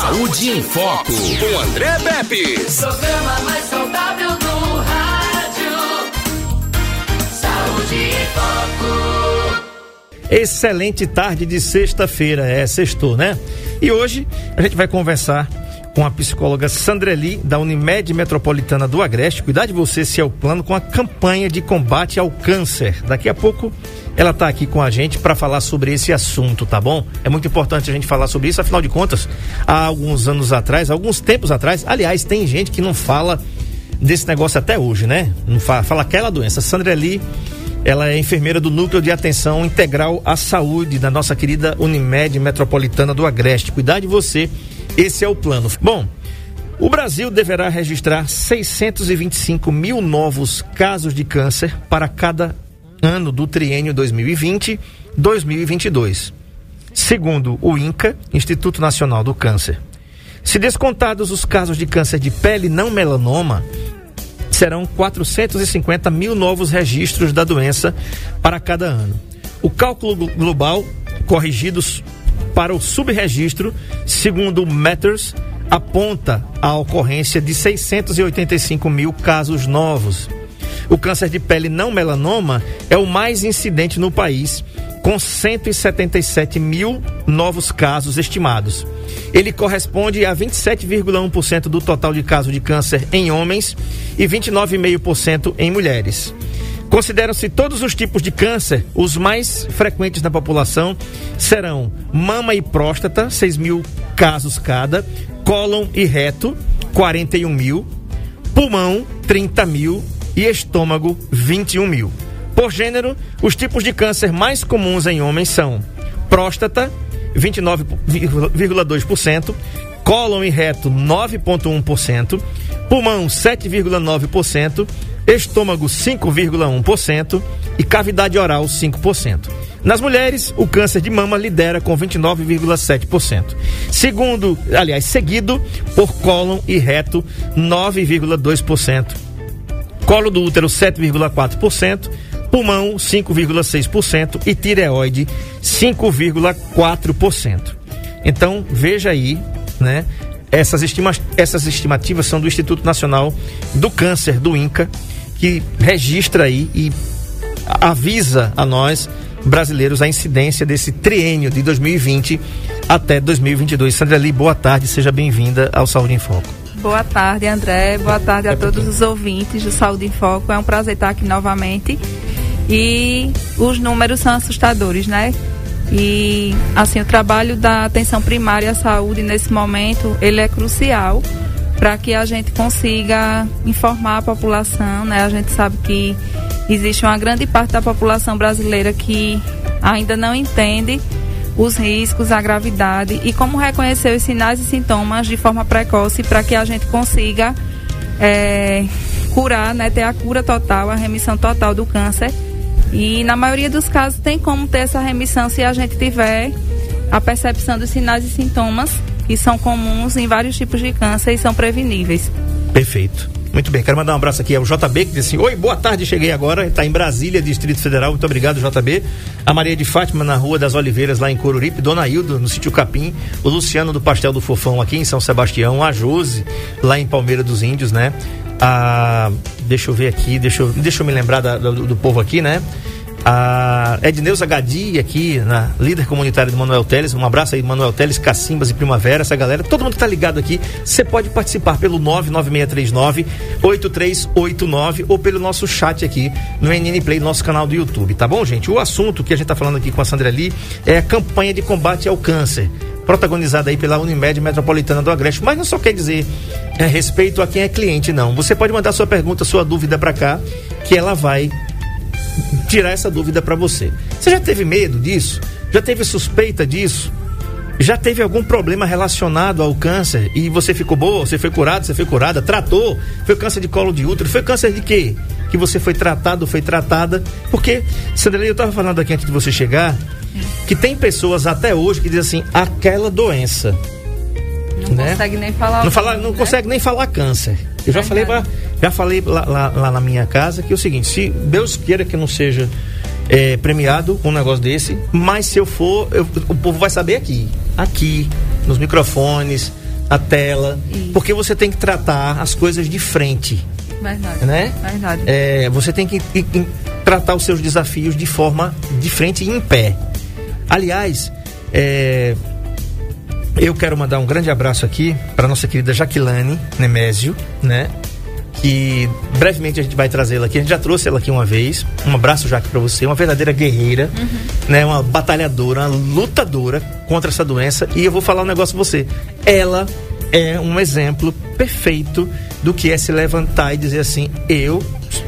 Saúde em Foco, com André Pepe. Programa mais saudável do rádio. Saúde em Foco. Excelente tarde de sexta-feira, é sextou, né? E hoje a gente vai conversar com a psicóloga Sandreli, da Unimed Metropolitana do Agreste. Cuidar de você se é o plano com a campanha de combate ao câncer. Daqui a pouco ela está aqui com a gente para falar sobre esse assunto, tá bom? É muito importante a gente falar sobre isso, afinal de contas, há alguns anos atrás, alguns tempos atrás, aliás, tem gente que não fala desse negócio até hoje, né? Não fala, fala aquela doença. Sandreli ela é enfermeira do Núcleo de Atenção Integral à Saúde da nossa querida Unimed Metropolitana do Agreste. Cuidar de você esse é o plano. Bom, o Brasil deverá registrar 625 mil novos casos de câncer para cada ano do triênio 2020-2022, segundo o INCA, Instituto Nacional do Câncer. Se descontados os casos de câncer de pele não melanoma, serão 450 mil novos registros da doença para cada ano. O cálculo global, corrigidos para o subregistro, segundo o Matters, aponta a ocorrência de 685 mil casos novos. O câncer de pele não melanoma é o mais incidente no país, com 177 mil novos casos estimados. Ele corresponde a 27,1% do total de casos de câncer em homens e 29,5% em mulheres. Consideram-se todos os tipos de câncer, os mais frequentes na população serão mama e próstata, 6 mil casos cada, cólon e reto, 41 mil, pulmão, 30 mil e estômago, 21 mil. Por gênero, os tipos de câncer mais comuns em homens são próstata, 29,2%, cólon e reto, 9,1%, pulmão, 7,9%, estômago 5,1% e cavidade oral 5%. Nas mulheres, o câncer de mama lidera com 29,7%. Segundo, aliás, seguido por cólon e reto 9,2%. Colo do útero 7,4%, pulmão 5,6% e tireoide 5,4%. Então, veja aí, né? Essas, estima essas estimativas são do Instituto Nacional do Câncer, do INCA, que registra aí e avisa a nós brasileiros a incidência desse triênio de 2020 até 2022. Sandra Lee, boa tarde, seja bem-vinda ao Saúde em Foco. Boa tarde, André. Boa tarde a todos os ouvintes do Saúde em Foco. É um prazer estar aqui novamente. E os números são assustadores, né? E assim, o trabalho da atenção primária à saúde nesse momento, ele é crucial para que a gente consiga informar a população, né? A gente sabe que existe uma grande parte da população brasileira que ainda não entende os riscos, a gravidade e como reconhecer os sinais e sintomas de forma precoce para que a gente consiga é, curar, né, ter a cura total, a remissão total do câncer. E na maioria dos casos tem como ter essa remissão se a gente tiver a percepção dos sinais e sintomas que são comuns em vários tipos de câncer e são preveníveis. Perfeito. Muito bem, quero mandar um abraço aqui ao JB, que disse assim: Oi, boa tarde, cheguei agora. Está em Brasília, Distrito Federal. Muito obrigado, JB. A Maria de Fátima, na Rua das Oliveiras, lá em Coruripe. Dona Hildo, no sítio Capim. O Luciano do Pastel do Fofão, aqui em São Sebastião. A Jose, lá em Palmeira dos Índios, né? A, deixa eu ver aqui, deixa eu, deixa eu me lembrar da, do, do povo aqui, né? A Edneuza Gadi aqui, na líder comunitária do Manuel Teles. Um abraço aí, Manuel Teles, Cacimbas e Primavera, essa galera. Todo mundo que tá ligado aqui, você pode participar pelo 99639-8389 ou pelo nosso chat aqui no NN Play, nosso canal do YouTube, tá bom, gente? O assunto que a gente tá falando aqui com a Sandra Lee é a campanha de combate ao câncer protagonizada aí pela Unimed Metropolitana do Agreste, mas não só quer dizer é, respeito a quem é cliente, não. Você pode mandar sua pergunta, sua dúvida para cá, que ela vai tirar essa dúvida para você. Você já teve medo disso? Já teve suspeita disso? Já teve algum problema relacionado ao câncer e você ficou boa, você foi curado, você foi curada, tratou? Foi câncer de colo de útero? Foi câncer de quê? Que você foi tratado, foi tratada? Porque, Sandra, eu estava falando aqui antes de você chegar, que tem pessoas até hoje que dizem assim, aquela doença. Não né? consegue nem falar. Não, fala, não né? consegue nem falar câncer. Eu já falei, pra, já falei lá, lá, lá, na minha casa que é o seguinte: se Deus queira que não seja é, premiado um negócio desse, mas se eu for, eu, o povo vai saber aqui, aqui, nos microfones, a tela, Isso. porque você tem que tratar as coisas de frente, Verdade. né? Verdade. É, você tem que tratar os seus desafios de forma de frente e em pé. Aliás, é, eu quero mandar um grande abraço aqui para nossa querida Jaquilane Nemésio, né? Que brevemente a gente vai trazê-la aqui. A gente já trouxe ela aqui uma vez. Um abraço, Jaque, para você. Uma verdadeira guerreira, né? Uma batalhadora, uma lutadora contra essa doença. E eu vou falar um negócio pra você. Ela é um exemplo perfeito do que é se levantar e dizer assim: eu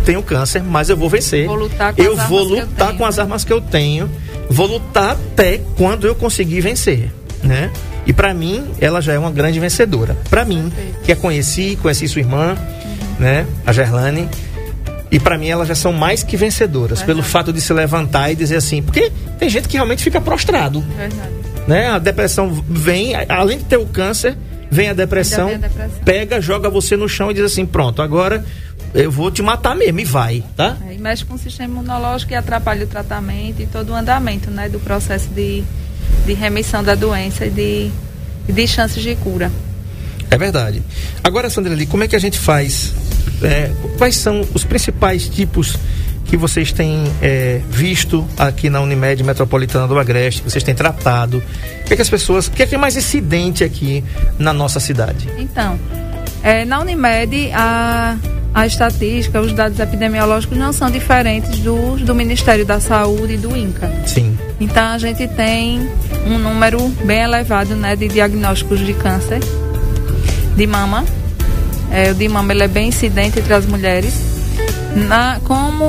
tenho câncer, mas eu vou vencer. Vou lutar com eu as vou eu lutar tenho, com as armas que eu tenho. Vou lutar até quando eu conseguir vencer, né? E pra mim, ela já é uma grande vencedora. Pra mim, que a conheci, conheci sua irmã, né, a Gerlane, e pra mim elas já são mais que vencedoras, pelo fato de se levantar e dizer assim, porque tem gente que realmente fica prostrado, Verdade. né? A depressão vem, além de ter o câncer, vem a depressão, vem a depressão. pega, joga você no chão e diz assim, pronto, agora eu vou te matar mesmo e vai, tá? É, e mexe com o sistema imunológico e atrapalha o tratamento e todo o andamento né, do processo de, de remissão da doença e de, de chances de cura. É verdade. Agora, Sandra Lee, como é que a gente faz? É, quais são os principais tipos que vocês têm é, visto aqui na Unimed Metropolitana do Agreste, que vocês têm tratado? O que, é que as pessoas. O que é que é mais incidente aqui na nossa cidade? Então, é, na Unimed, a, a estatística, os dados epidemiológicos não são diferentes dos do Ministério da Saúde e do INCA. Sim. Então, a gente tem um número bem elevado né, de diagnósticos de câncer de mama. É, o de mama ele é bem incidente entre as mulheres. Na- como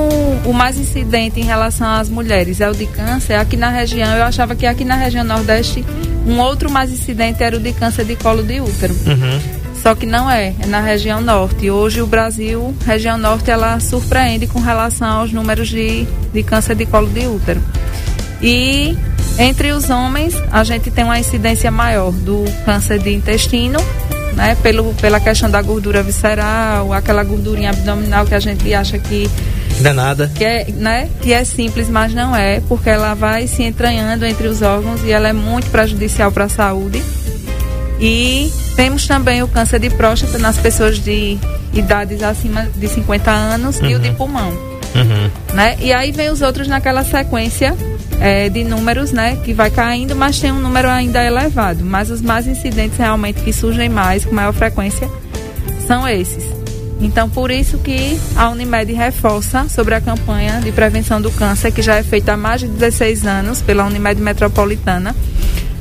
o mais incidente em relação às mulheres é o de câncer, aqui na região, eu achava que aqui na região Nordeste, um outro mais incidente era o de câncer de colo de útero. Uhum. Só que não é, é na região norte. Hoje o Brasil, região norte, ela surpreende com relação aos números de, de câncer de colo de útero. E entre os homens, a gente tem uma incidência maior do câncer de intestino, né? Pelo, pela questão da gordura visceral, aquela gordurinha abdominal que a gente acha que Não é nada. que é, né, que é simples, mas não é, porque ela vai se entranhando entre os órgãos e ela é muito prejudicial para a saúde. E temos também o câncer de próstata nas pessoas de idades acima de 50 anos e o de pulmão. Uhum. Né? E aí vem os outros naquela sequência eh, de números, né? Que vai caindo, mas tem um número ainda elevado. Mas os mais incidentes realmente que surgem mais, com maior frequência, são esses. Então, por isso que a Unimed reforça sobre a campanha de prevenção do câncer, que já é feita há mais de 16 anos pela Unimed Metropolitana,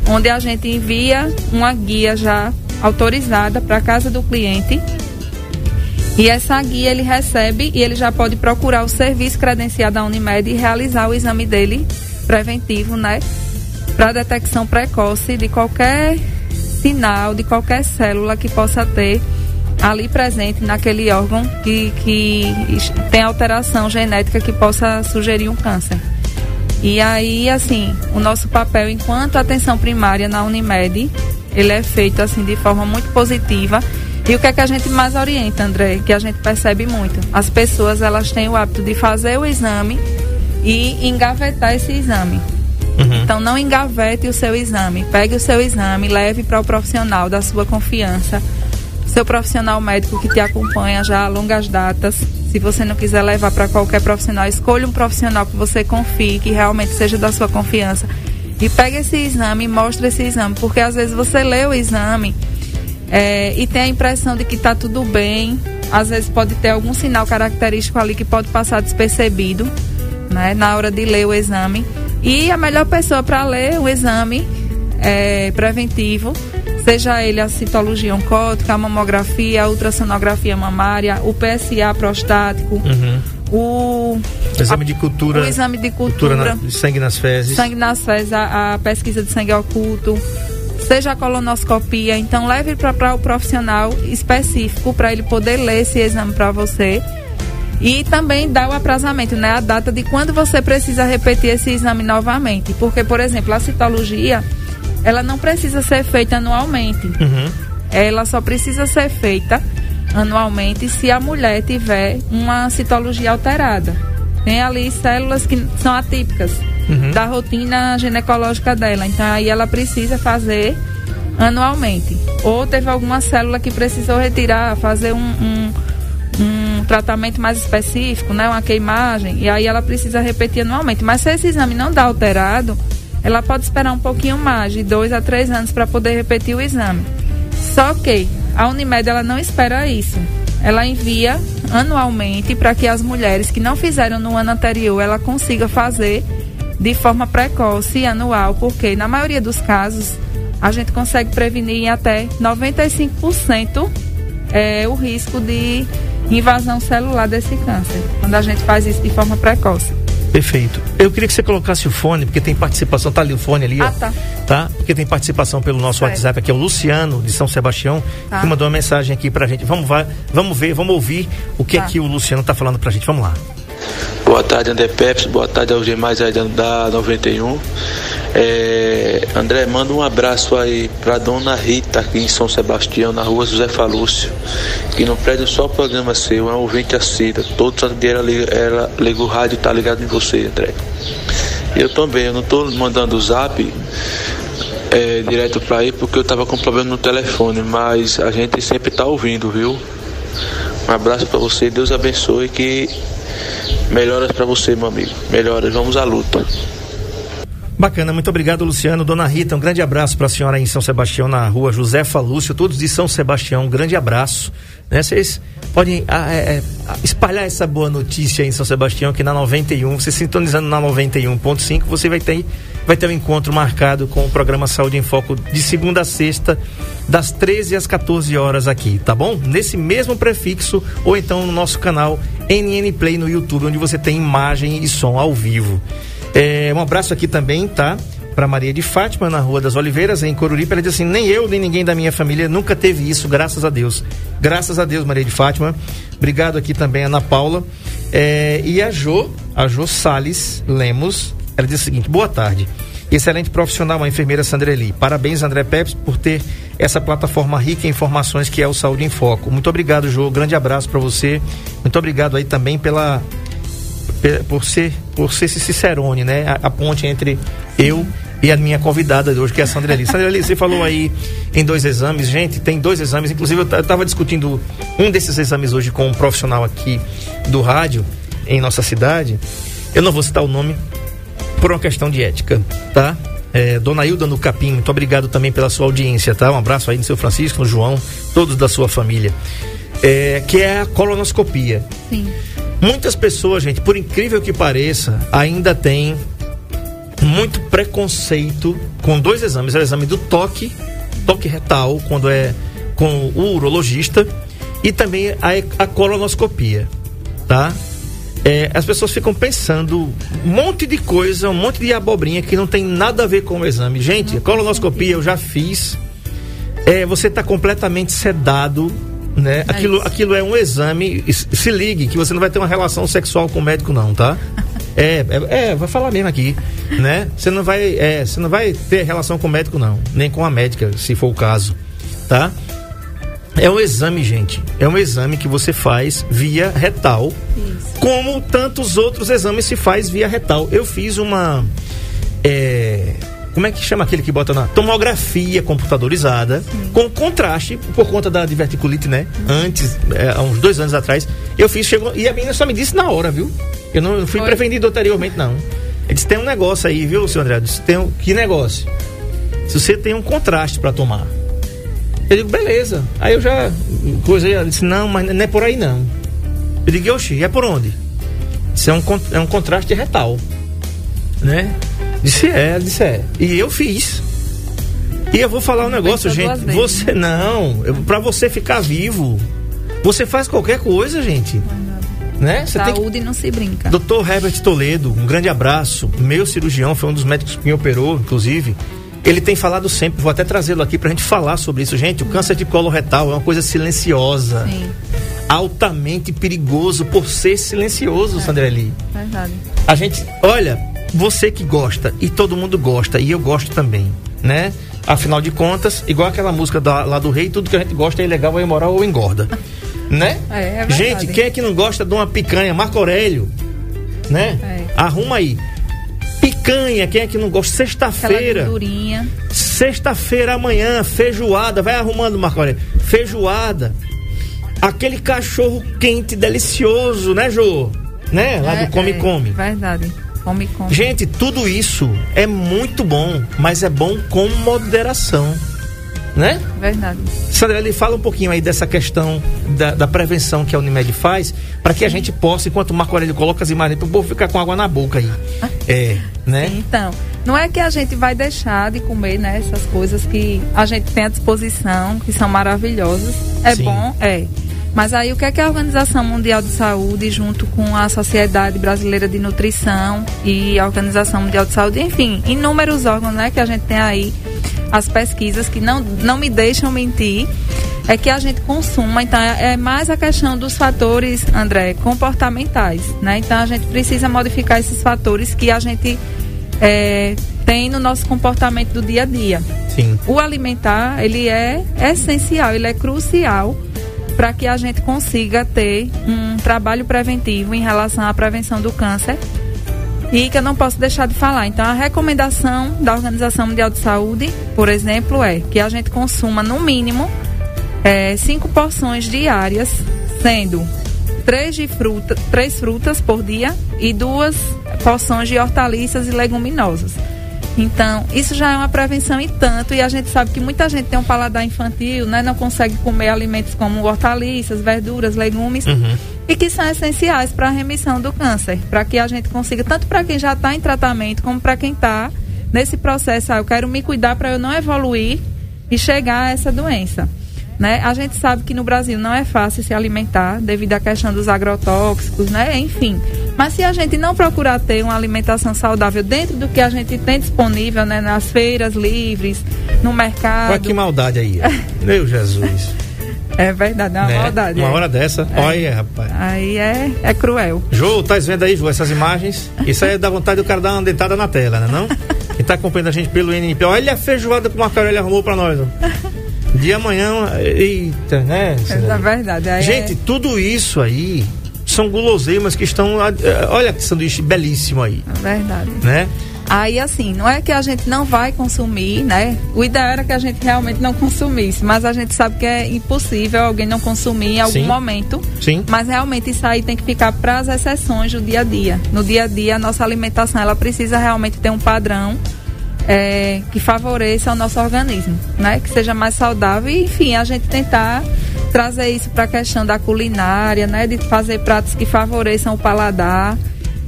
onde a gente envia uma guia já autorizada para a casa do cliente e essa guia ele recebe e ele já pode procurar o serviço credenciado da Unimed e realizar o exame dele preventivo, né? Para detecção precoce de qualquer sinal, de qualquer célula que possa ter ali presente naquele órgão que, que tem alteração genética que possa sugerir um câncer. E aí, assim, o nosso papel enquanto atenção primária na Unimed, ele é feito assim de forma muito positiva. E o que é que a gente mais orienta, André? Que a gente percebe muito. As pessoas, elas têm o hábito de fazer o exame e engavetar esse exame. Então não engavete o seu exame. Pegue o seu exame, leve para o profissional da sua confiança. Seu profissional médico que te acompanha já a longas datas. Se você não quiser levar para qualquer profissional, escolha um profissional que você confie, que realmente seja da sua confiança. E pegue esse exame e mostre esse exame. Porque às vezes você lê o exame é, e tem a impressão de que está tudo bem. Às vezes pode ter algum sinal característico ali que pode passar despercebido né, na hora de ler o exame. E a melhor pessoa para ler o exame é, preventivo, seja ele a citologia oncótica, a mamografia, a ultrassonografia mamária, o PSA prostático, Uhum. o, Exame de cultura. o exame de cultura cultura, na- sangue nas fezes. sangue nas fezes, a, a pesquisa de sangue oculto, seja a colonoscopia. Então, leve para o profissional específico para ele poder ler esse exame para você. E também dá o aprazamento, né? A data de quando você precisa repetir esse exame novamente. Porque, por exemplo, a citologia, ela não precisa ser feita anualmente. Uhum. Ela só precisa ser feita anualmente se a mulher tiver uma citologia alterada. Tem ali células que são atípicas Uhum. da rotina ginecológica dela. Então aí ela precisa fazer anualmente. Ou teve alguma célula que precisou retirar, fazer um, um, um tratamento mais específico, né? Uma queimagem, e aí ela precisa repetir anualmente. Mas se esse exame não dá alterado, ela pode esperar um pouquinho mais, de dois a três anos, para poder repetir o exame. Só que a Unimed ela não espera isso. Ela envia anualmente para que as mulheres que não fizeram no ano anterior ela consiga fazer de forma precoce e anual, porque na maioria dos casos a gente consegue prevenir em até 95% é, o risco de invasão celular desse câncer, quando a gente faz isso de forma precoce. Perfeito. Eu queria que você colocasse o fone, porque tem participação, tá ali o fone ali, Ah, ó. tá. Tá? Porque tem participação pelo nosso Certo. WhatsApp aqui, é o Luciano, de São Sebastião, Tá. que mandou uma mensagem aqui pra gente. Vamos, vai, vamos ver, vamos ouvir o que Tá. é que o Luciano tá falando pra gente. Vamos lá. Boa tarde, André Peps. Boa tarde aos demais aí da, da 91. É, André, manda um abraço aí pra dona Rita aqui em São Sebastião, na rua José Falúcio, que não perde só o programa seu, é um ouvinte assíduo. Todo santo dia ela, ela liga o rádio tá ligado em você, André. Eu também, eu não tô mandando o zap é, direto pra aí porque eu tava com problema no telefone, mas a gente sempre tá ouvindo, viu? Um abraço pra você, Deus abençoe que melhoras pra você, meu amigo. Melhoras, vamos à luta. Bacana, muito obrigado, Luciano. Dona Rita, um grande abraço para a senhora aí em São Sebastião, na rua Josefa Lúcio, todos de São Sebastião, um grande abraço. Né? Vocês podem ah, é, é, ah, espalhar essa boa notícia aí em São Sebastião, que na 91, você sintonizando na 91.5, você vai ter, vai ter um encontro marcado com o programa Saúde em Foco de segunda a sexta, das 13 às 14 horas aqui, tá bom? Nesse mesmo prefixo, ou então no nosso canal NN Play no YouTube, onde você tem imagem e som ao vivo. É, um abraço aqui também, tá? Para Maria de Fátima, na Rua das Oliveiras, em Coruripe. Ela diz assim: nem eu, nem ninguém da minha família nunca teve isso, graças a Deus. Graças a Deus, Maria de Fátima. Obrigado aqui também, Ana Paula. É, e a Jo, a Jo Salles Lemos, ela diz o seguinte: boa tarde. Excelente profissional, a enfermeira Sandreli. Parabéns, André Peps, por ter essa plataforma rica em informações que é o Saúde em Foco. Muito obrigado, Jo. Grande abraço para você. Muito obrigado aí também pela pe- por ser por ser esse cicerone, né? A, a ponte entre eu e a minha convidada de hoje, que é a Sandra Eli. Sandra Eli, você falou aí em dois exames, gente, tem dois exames, inclusive eu estava discutindo um desses exames hoje com um profissional aqui do rádio em nossa cidade. Eu não vou citar o nome por uma questão de ética, tá? É, Dona Hilda no Capim, muito obrigado também pela sua audiência, tá? Um abraço aí no seu Francisco, no João, todos da sua família. É, que é a colonoscopia. Sim. Muitas pessoas, gente, por incrível que pareça, ainda tem muito preconceito com dois exames. É o exame do toque, toque retal, quando é com o urologista, e também a, a colonoscopia, tá? É, as pessoas ficam pensando um monte de coisa, um monte de abobrinha que não tem nada a ver com o exame. Gente, a colonoscopia eu já fiz. É, você está completamente sedado, né? É aquilo, isso. aquilo é um exame. Se se ligue que você não vai ter uma relação sexual com o médico, não, tá? É, é, é, vai falar mesmo aqui, né? Você não vai, é, você não vai ter relação com o médico, não, nem com a médica, se for o caso, tá? É um exame, gente. É um exame que você faz via retal, Isso. como tantos outros exames se faz via retal. Eu fiz uma. Como é que chama aquele que bota na tomografia computadorizada com contraste por conta da diverticulite, né? Antes, é, há uns dois anos atrás, eu fiz, chegou e a menina só me disse na hora, viu? Eu não fui Foi? prevenido anteriormente, não. Ele disse: tem um negócio aí, viu, senhor André? Eu disse, tem um, que negócio? Se você tem um contraste para tomar. Eu digo, beleza. Aí eu já coisei, ela disse, não, mas não é por aí não. Eu digo, oxi, é por onde? Isso é um, é um contraste retal. Né? Disse, é, disse, é. E eu fiz. E eu vou falar um negócio, gente. vezes, Você não, eu, pra você ficar vivo, você faz qualquer coisa, gente. Né? Você tem Saúde não se brinca. Dr. Herbert Toledo, um grande abraço. Meu cirurgião, foi um dos médicos que me operou, inclusive. Ele tem falado sempre, vou até trazê-lo aqui pra gente falar sobre isso. Gente, o câncer de colo retal é uma coisa silenciosa, Sim, altamente perigoso por ser silencioso, Sandreli. verdade. A gente, olha, você que gosta, e todo mundo gosta, e eu gosto também, né? Afinal de contas, igual aquela música da- lá do rei, tudo que a gente gosta é ilegal, é imoral ou engorda. né? É, é verdade. gente, quem é que não gosta de uma picanha? Marco Aurélio, né? É. Arruma aí. Pi- picanha, quem é que não gosta? Sexta-feira. Sexta-feira amanhã, feijoada. Vai arrumando, Marco Aurélio. Feijoada. Aquele cachorro quente, delicioso, né, Jô? Né? Lá É, do Come é, Come. Verdade. Come Come. Gente, tudo isso é muito bom, mas é bom com moderação. Né? Verdade. Sandra, ele fala um pouquinho aí dessa questão da, da prevenção que a Unimed faz, para que a gente possa, enquanto o Marco Aurélio coloca as imagens, o povo ficar com água na boca aí. É, né? Então, não é que a gente vai deixar de comer, né, essas coisas que a gente tem à disposição, que são maravilhosas. É Sim. bom, é. Mas aí o que é que a Organização Mundial de Saúde, junto com a Sociedade Brasileira de Nutrição e a Organização Mundial de Saúde, enfim, inúmeros órgãos, né, que a gente tem aí, as pesquisas que não, não me deixam mentir, é que a gente consuma, então é é mais a questão dos fatores, André, comportamentais, né? Então a gente precisa modificar esses fatores que a gente é, tem no nosso comportamento do dia a dia. Sim. O alimentar, ele é essencial, ele é crucial para que a gente consiga ter um trabalho preventivo em relação à prevenção do câncer. E que eu não posso deixar de falar. Então, a recomendação da Organização Mundial de Saúde, por exemplo, é que a gente consuma no mínimo é, cinco porções diárias, sendo três, de fruta, três frutas por dia e duas porções de hortaliças e leguminosas. Então, isso já é uma prevenção e tanto, e a gente sabe que muita gente tem um paladar infantil, né? Não consegue comer alimentos como hortaliças, verduras, legumes, e que são essenciais para a remissão do câncer, para que a gente consiga, tanto para quem já está em tratamento, como para quem está nesse processo, ah, eu quero me cuidar para eu não evoluir e chegar a essa doença. Né? A gente sabe que no Brasil não é fácil se alimentar devido à questão dos agrotóxicos, né? Enfim. Mas se a gente não procurar ter uma alimentação saudável dentro do que a gente tem disponível, né? Nas feiras livres, no mercado. Olha que maldade aí. Meu Jesus. É verdade, é uma né? maldade. Uma é. hora dessa. Olha, rapaz. Aí é, é cruel. Jô, tá vendo aí, Jô, essas imagens? Isso aí dá vontade do cara dar uma dentada na tela, né não? Quem tá acompanhando a gente pelo NP, olha a feijoada que o Marco Aurélio arrumou pra nós, ó. De amanhã, eita, né? É verdade. Aí Gente, é- tudo isso aí são guloseimas que estão. ah, Olha que sanduíche belíssimo aí, é verdade. né? Aí, assim, não é que a gente não vai consumir, né? O ideal era que a gente realmente não consumisse, mas a gente sabe que é impossível alguém não consumir em algum Sim. momento. Sim. Mas realmente isso aí tem que ficar para as exceções do dia a dia. No dia a dia, a nossa alimentação ela precisa realmente ter um padrão é, que favoreça o nosso organismo, né? Que seja mais saudável e, enfim, a gente tentar trazer isso para a questão da culinária, né? De fazer pratos que favoreçam o paladar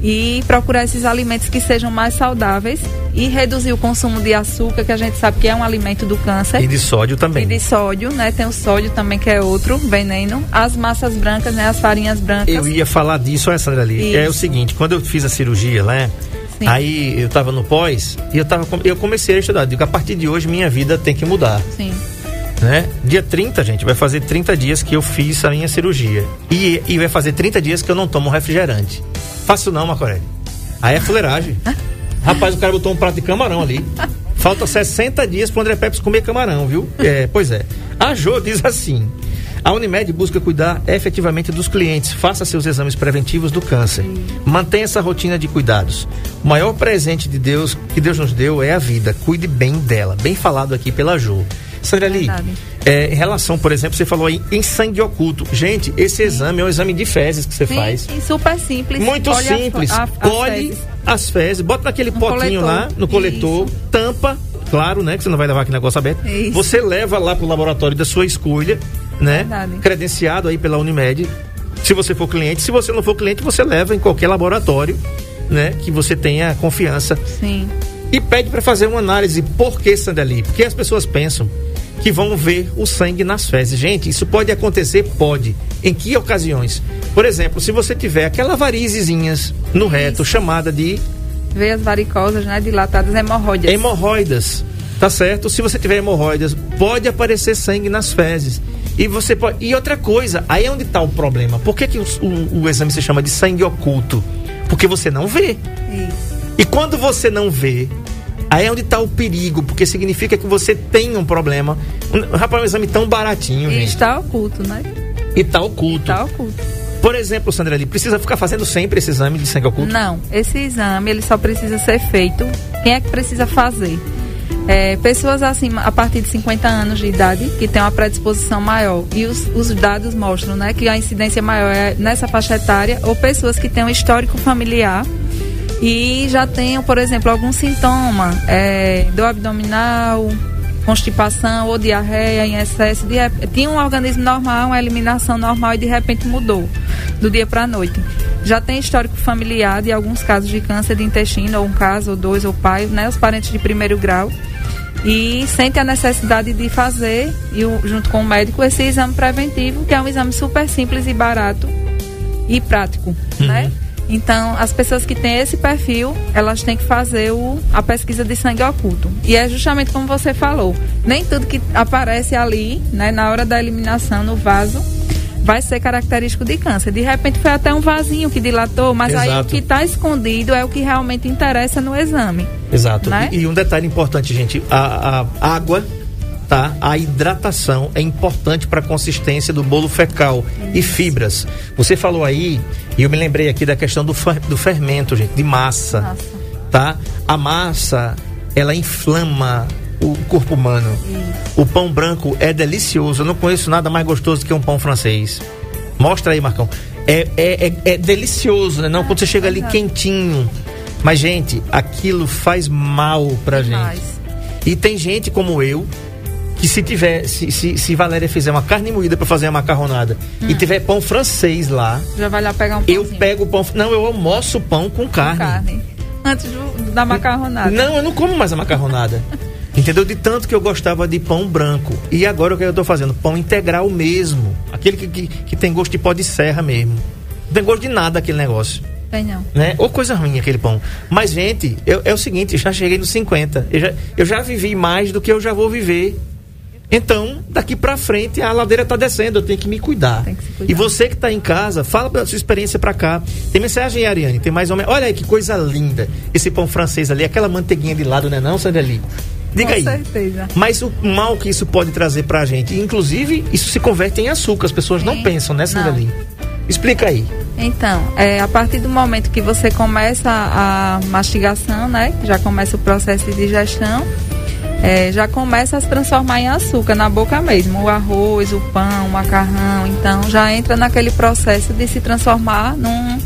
e procurar esses alimentos que sejam mais saudáveis e reduzir o consumo de açúcar, que a gente sabe que é um alimento do câncer. E de sódio também. E de sódio, né? Tem o sódio também, que é outro veneno. As massas brancas, né? As farinhas brancas. Eu ia falar disso, olha, Sandra ali. É o seguinte, quando eu fiz a cirurgia, né? Sim. Aí eu tava no pós e eu, tava, eu comecei a estudar. Digo, a partir de hoje minha vida tem que mudar. Sim. né? Dia 30, gente, vai fazer 30 dias que eu fiz a minha cirurgia. E, e vai fazer 30 dias que eu não tomo refrigerante. Faço não, Macorelli. Aí é fuleiragem. Rapaz, o cara botou um prato de camarão ali. Falta 60 dias pro André Peps comer camarão, viu? É, pois é. A Jo diz assim: a Unimed busca cuidar efetivamente dos clientes. Faça seus exames preventivos do câncer. Mantenha essa rotina de cuidados. O maior presente de Deus que Deus nos deu é a vida. Cuide bem dela. Bem falado aqui pela Jo. Sandra Lee, é, em relação, por exemplo, você falou aí em sangue oculto. Gente, esse exame é um exame de fezes que você Sim, faz. sim, super simples. Muito a- simples. a- as Colhe fezes. as fezes, bota naquele No potinho coletor. lá, no coletor, Isso. tampa, claro, né? Que você não vai levar aquele negócio aberto. Isso. Você leva lá pro laboratório da sua escolha, né? Verdade. Credenciado aí pela Unimed. Se você for cliente, se você não for cliente, você leva em qualquer laboratório, né? Que você tenha confiança Sim. e pede para fazer uma análise. Por que, Sandali? Porque as pessoas pensam que vão ver o sangue nas fezes. Gente, isso pode acontecer? Pode. Em que ocasiões? Por exemplo, se você tiver aquela varizezinhas no reto, chamada de Veias varicosas, né? Dilatadas, hemorroides. hemorroidas, tá certo? Se você tiver hemorroidas, pode aparecer sangue nas fezes. E você pode. E outra coisa, aí é onde está o problema. Por que, que o, o- o exame se chama de sangue oculto? Porque você não vê. Isso. E quando você não vê, aí é onde está o perigo, porque significa que você tem um problema. Um, rapaz, é um exame tão baratinho, E gente. está oculto, né? E tá oculto. Está oculto. Por exemplo, Sandra, ele precisa ficar fazendo sempre esse exame de sangue oculto? Não, esse exame ele só precisa ser feito. Quem é que precisa fazer? É, pessoas acima, a partir de 50 anos de idade, que tem uma predisposição maior, e os, os dados mostram né, que a incidência maior é nessa faixa etária, ou pessoas que têm um histórico familiar e já tenham, por exemplo, algum sintoma é, do abdominal, constipação ou diarreia em excesso, de, tinha um organismo normal, uma eliminação normal e de repente mudou do dia para a noite. Já tem histórico familiar de alguns casos de câncer de intestino, ou um caso, ou dois, ou pai, né, os parentes de primeiro grau e sente a necessidade de fazer, junto com o médico, esse exame preventivo, que é um exame super simples e barato e prático, Uhum. né? Então, as pessoas que têm esse perfil, elas têm que fazer o, a pesquisa de sangue oculto. E é justamente como você falou, nem tudo que aparece ali, né, na hora da eliminação no vaso, vai ser característico de câncer. De repente foi até um vasinho que dilatou, mas aí o Exato. que está escondido é o que realmente interessa no exame. Exato. Né? E, e um detalhe importante, gente: a, a água, tá? A hidratação é importante para a consistência do bolo fecal e fibras. Você falou aí, e eu me lembrei aqui da questão do, do fermento, gente, de massa, tá? A massa, ela inflama o corpo humano. O pão branco é delicioso. Eu não conheço nada mais gostoso que um pão francês. Mostra aí, Marcão. É, é, é, é delicioso, né? Não, quando você chega ali quentinho. Mas, gente, aquilo faz mal pra gente. E tem gente como eu que se tiver, se, se, se Valéria fizer uma carne moída pra fazer a macarronada e tiver pão francês lá, Já vai lá pegar um eu pãozinho pego o pão. Não, eu almoço pão com com carne. carne. Antes do- da macarronada. Não, eu não como mais a macarronada. Entendeu? De tanto que eu gostava de pão branco. E agora o que eu tô fazendo? Pão integral mesmo. Aquele que, que, que tem gosto de pó de serra mesmo. Não tem gosto de nada aquele negócio. Tem não. Né? Ou coisa ruim aquele pão. Mas, gente, eu- é o seguinte, eu já cheguei nos 50. Eu já, eu já vivi mais do que eu já vou viver. Então, daqui pra frente, a ladeira tá descendo, eu tenho que me cuidar. Que cuidar. E você que tá em casa, fala da sua experiência pra cá. Tem mensagem Ariane? Tem mais ou menos. Olha aí que coisa linda. Esse pão francês ali, aquela manteiguinha de lado, né, não, Sandra Lee? Diga Com aí. certeza. Mas o mal que isso pode trazer pra gente, inclusive, isso se converte em açúcar. As pessoas não Sim. pensam, né. Lee? Explica aí. Então, é, a partir do momento que você começa a mastigação, né? Já começa o processo de digestão, é, já começa a se transformar em açúcar na boca mesmo. O arroz, o pão, o macarrão. Então, já entra naquele processo de se transformar num,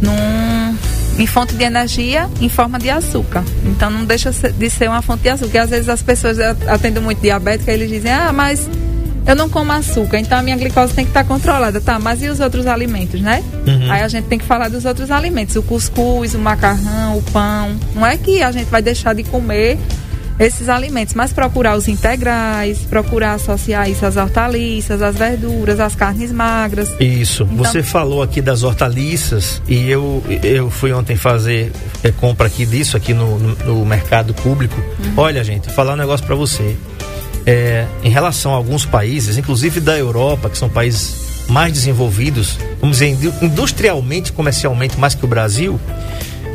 num em fonte de energia em forma de açúcar. Então não deixa de ser uma fonte de açúcar. Porque às vezes as pessoas atendem muito diabética e eles dizem, ah, mas eu não como açúcar, então a minha glicose tem que estar controlada. Tá, mas e os outros alimentos, né? Uhum. Aí a gente tem que falar dos outros alimentos, o cuscuz, o macarrão, o pão. Não é que a gente vai deixar de comer esses alimentos, mas procurar os integrais, procurar associar isso às hortaliças, às verduras, às carnes magras. Isso. Então- Você falou aqui das hortaliças e eu, eu fui ontem fazer é, compra aqui disso aqui no, no, no mercado público. Uhum. Olha, gente, vou falar um negócio pra você. É, em relação a alguns países, inclusive da Europa, que são países mais desenvolvidos, vamos dizer, indu- industrialmente, comercialmente, mais que o Brasil,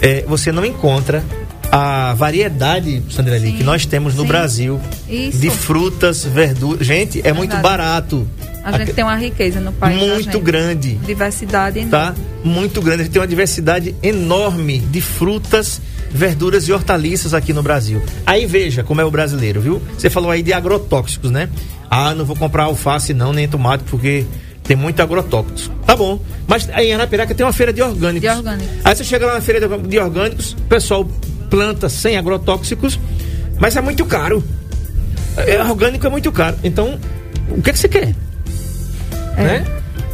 é, você não encontra a variedade, Sim, que nós temos no sim. Brasil Isso. de frutas, verduras. Gente, é muito Verdade. barato. A gente tem uma riqueza no país. muito grande Diversidade enorme. tá? Muito grande. A gente tem uma diversidade enorme de frutas, verduras e hortaliças aqui no Brasil. Aí veja como é o brasileiro, viu? Você falou aí de agrotóxicos, né? Ah, não vou comprar alface não, nem tomate, porque tem muito agrotóxicos. Tá bom. Mas aí em Arapiraca tem uma feira de orgânicos. De orgânicos. Aí você chega lá na feira de- de orgânicos, o pessoal planta sem agrotóxicos, mas é muito caro. É, orgânico é muito caro. Então, o que, que você quer? É. Né?